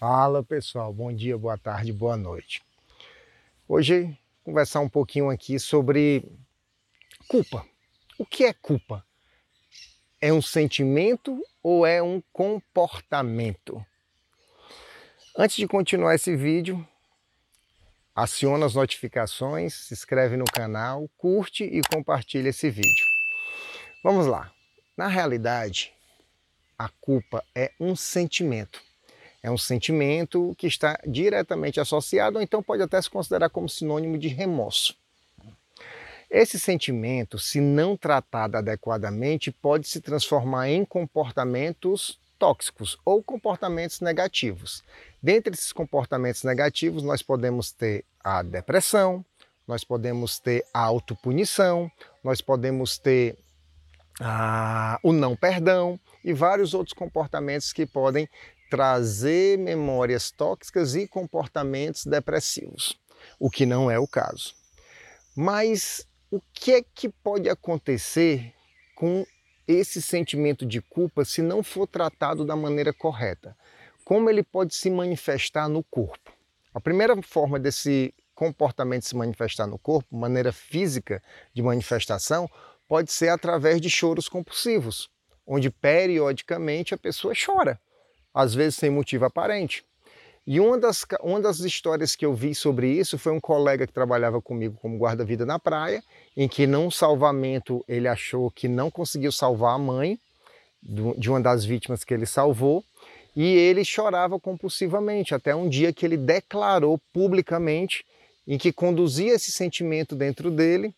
Fala pessoal, bom dia, boa tarde, boa noite. Hoje conversar um pouquinho aqui sobre culpa. O que é culpa? É um sentimento ou é um comportamento? Antes de continuar esse vídeo, aciona as notificações, se inscreve no canal, curte e compartilha esse vídeo. Vamos lá. Na realidade, a culpa é um sentimento é um sentimento que está diretamente associado, ou então pode até se considerar como sinônimo de remorso. Esse sentimento, se não tratado adequadamente, pode se transformar em comportamentos tóxicos ou comportamentos negativos. Dentre esses comportamentos negativos, nós podemos ter a depressão, nós podemos ter a autopunição, nós podemos ter ah, o não perdão e vários outros comportamentos que podem trazer memórias tóxicas e comportamentos depressivos, o que não é o caso. Mas o que é que pode acontecer com esse sentimento de culpa se não for tratado da maneira correta? Como ele pode se manifestar no corpo? A primeira forma desse comportamento se manifestar no corpo, maneira física de manifestação, pode ser através de choros compulsivos, onde periodicamente a pessoa chora às vezes sem motivo aparente. E uma das, uma das histórias que eu vi sobre isso foi um colega que trabalhava comigo como guarda-vida na praia, em que num salvamento ele achou que não conseguiu salvar a mãe de uma das vítimas que ele salvou, e ele chorava compulsivamente, até um dia que ele declarou publicamente em que conduzia esse sentimento dentro dele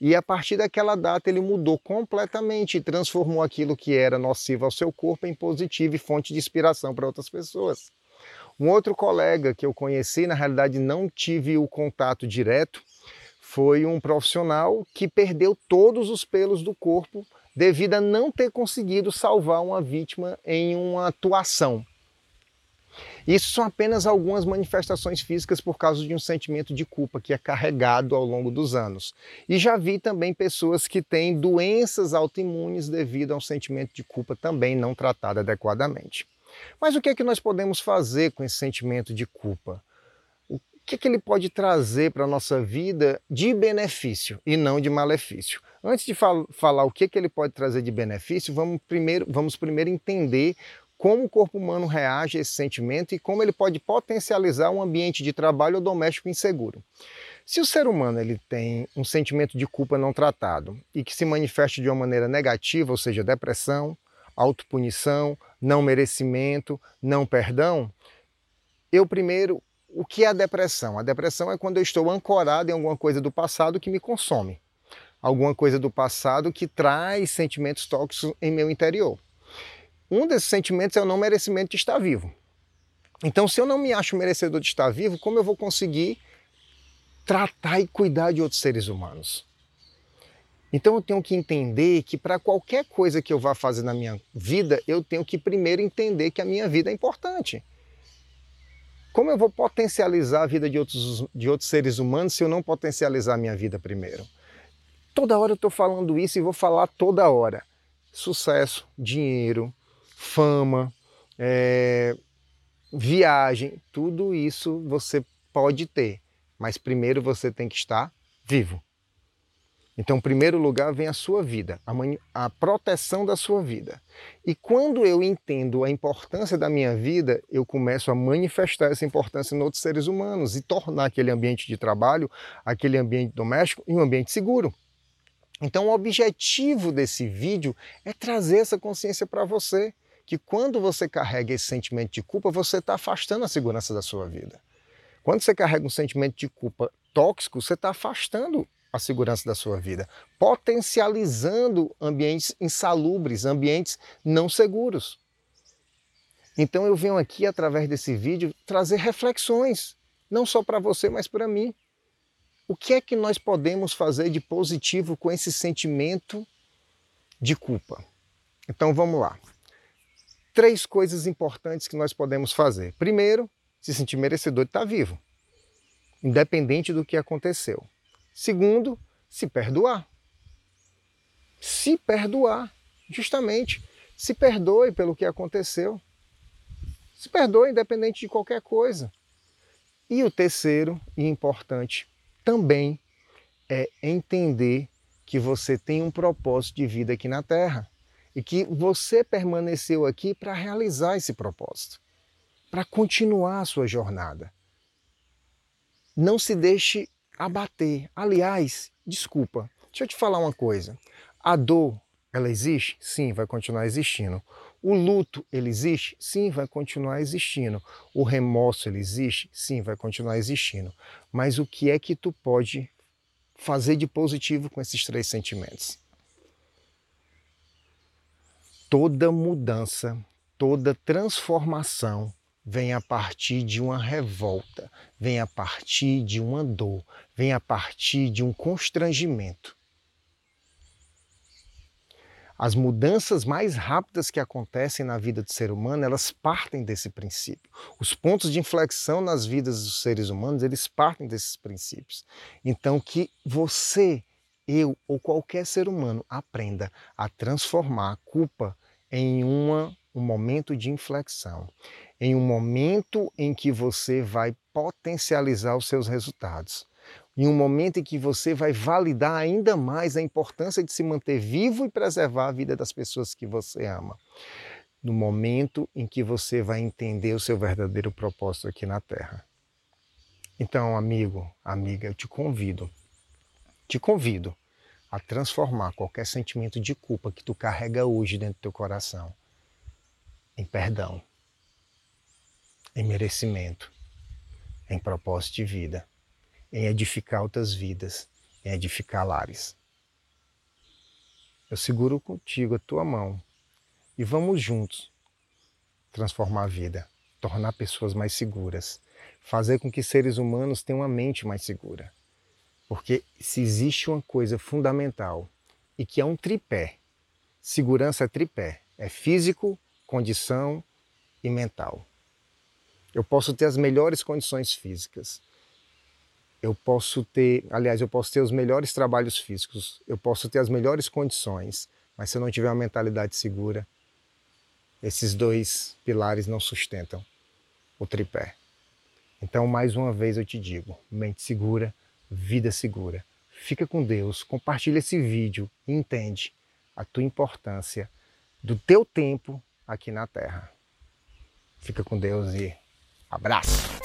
e a partir daquela data ele mudou completamente e transformou aquilo que era nocivo ao seu corpo em positivo e fonte de inspiração para outras pessoas. Um outro colega que eu conheci, na realidade não tive o contato direto, foi um profissional que perdeu todos os pelos do corpo devido a não ter conseguido salvar uma vítima em uma atuação. Isso são apenas algumas manifestações físicas por causa de um sentimento de culpa que é carregado ao longo dos anos. E já vi também pessoas que têm doenças autoimunes devido a um sentimento de culpa também não tratado adequadamente. Mas o que é que nós podemos fazer com esse sentimento de culpa? O que é que ele pode trazer para a nossa vida de benefício e não de malefício? Antes de fal falar o que, é que ele pode trazer de benefício, vamos primeiro, vamos primeiro entender como o corpo humano reage a esse sentimento e como ele pode potencializar um ambiente de trabalho ou doméstico inseguro. Se o ser humano ele tem um sentimento de culpa não tratado e que se manifesta de uma maneira negativa, ou seja, depressão, autopunição, não merecimento, não perdão, eu primeiro, o que é a depressão? A depressão é quando eu estou ancorado em alguma coisa do passado que me consome, alguma coisa do passado que traz sentimentos tóxicos em meu interior. Um desses sentimentos é o não merecimento de estar vivo. Então, se eu não me acho merecedor de estar vivo, como eu vou conseguir tratar e cuidar de outros seres humanos? Então, eu tenho que entender que para qualquer coisa que eu vá fazer na minha vida, eu tenho que primeiro entender que a minha vida é importante. Como eu vou potencializar a vida de outros, de outros seres humanos se eu não potencializar a minha vida primeiro? Toda hora eu estou falando isso e vou falar toda hora. Sucesso, dinheiro, fama, é, viagem, tudo isso você pode ter, mas primeiro você tem que estar vivo. Então, em primeiro lugar, vem a sua vida, a, a, proteção da sua vida. E quando eu entendo a importância da minha vida, eu começo a manifestar essa importância em outros seres humanos e tornar aquele ambiente de trabalho, aquele ambiente doméstico, um ambiente seguro. Então, o objetivo desse vídeo é trazer essa consciência para você que quando você carrega esse sentimento de culpa, você está afastando a segurança da sua vida. Quando você carrega um sentimento de culpa tóxico, você está afastando a segurança da sua vida, potencializando ambientes insalubres, ambientes não seguros. Então eu venho aqui, através desse vídeo, trazer reflexões, não só para você, mas para mim. O que é que nós podemos fazer de positivo com esse sentimento de culpa? Então vamos lá três coisas importantes que nós podemos fazer. Primeiro, se sentir merecedor de estar vivo, independente do que aconteceu. Segundo, se perdoar. Se perdoar, justamente. Se perdoe pelo que aconteceu. Se perdoa independente de qualquer coisa. E o terceiro e importante também é entender que você tem um propósito de vida aqui na Terra e que você permaneceu aqui para realizar esse propósito, para continuar a sua jornada. Não se deixe abater. Aliás, desculpa, deixa eu te falar uma coisa. A dor, ela existe? Sim, vai continuar existindo. O luto, ele existe? Sim, vai continuar existindo. O remorso, ele existe? Sim, vai continuar existindo. Mas o que é que tu pode fazer de positivo com esses três sentimentos? Toda mudança, toda transformação vem a partir de uma revolta, vem a partir de uma dor, vem a partir de um constrangimento. As mudanças mais rápidas que acontecem na vida do ser humano, elas partem desse princípio. Os pontos de inflexão nas vidas dos seres humanos, eles partem desses princípios. Então que você, eu ou qualquer ser humano aprenda a transformar a culpa em uma, um momento de inflexão, em um momento em que você vai potencializar os seus resultados em um momento em que você vai validar ainda mais a importância de se manter vivo e preservar a vida das pessoas que você ama. No momento em que você vai entender o seu verdadeiro propósito aqui na Terra. Então, amigo, amiga, eu te convido, te convido a transformar qualquer sentimento de culpa que tu carrega hoje dentro do teu coração em perdão, em merecimento, em propósito de vida em edificar outras vidas, em edificar lares. Eu seguro contigo a tua mão e vamos juntos transformar a vida, tornar pessoas mais seguras, fazer com que seres humanos tenham uma mente mais segura. Porque se existe uma coisa fundamental e que é um tripé, segurança é tripé, é físico, condição e mental. Eu posso ter as melhores condições físicas, eu posso ter, aliás, eu posso ter os melhores trabalhos físicos, eu posso ter as melhores condições, mas se eu não tiver uma mentalidade segura, esses dois pilares não sustentam o tripé. Então, mais uma vez eu te digo, mente segura, vida segura. Fica com Deus, compartilha esse vídeo e entende a tua importância do teu tempo aqui na Terra. Fica com Deus e abraço!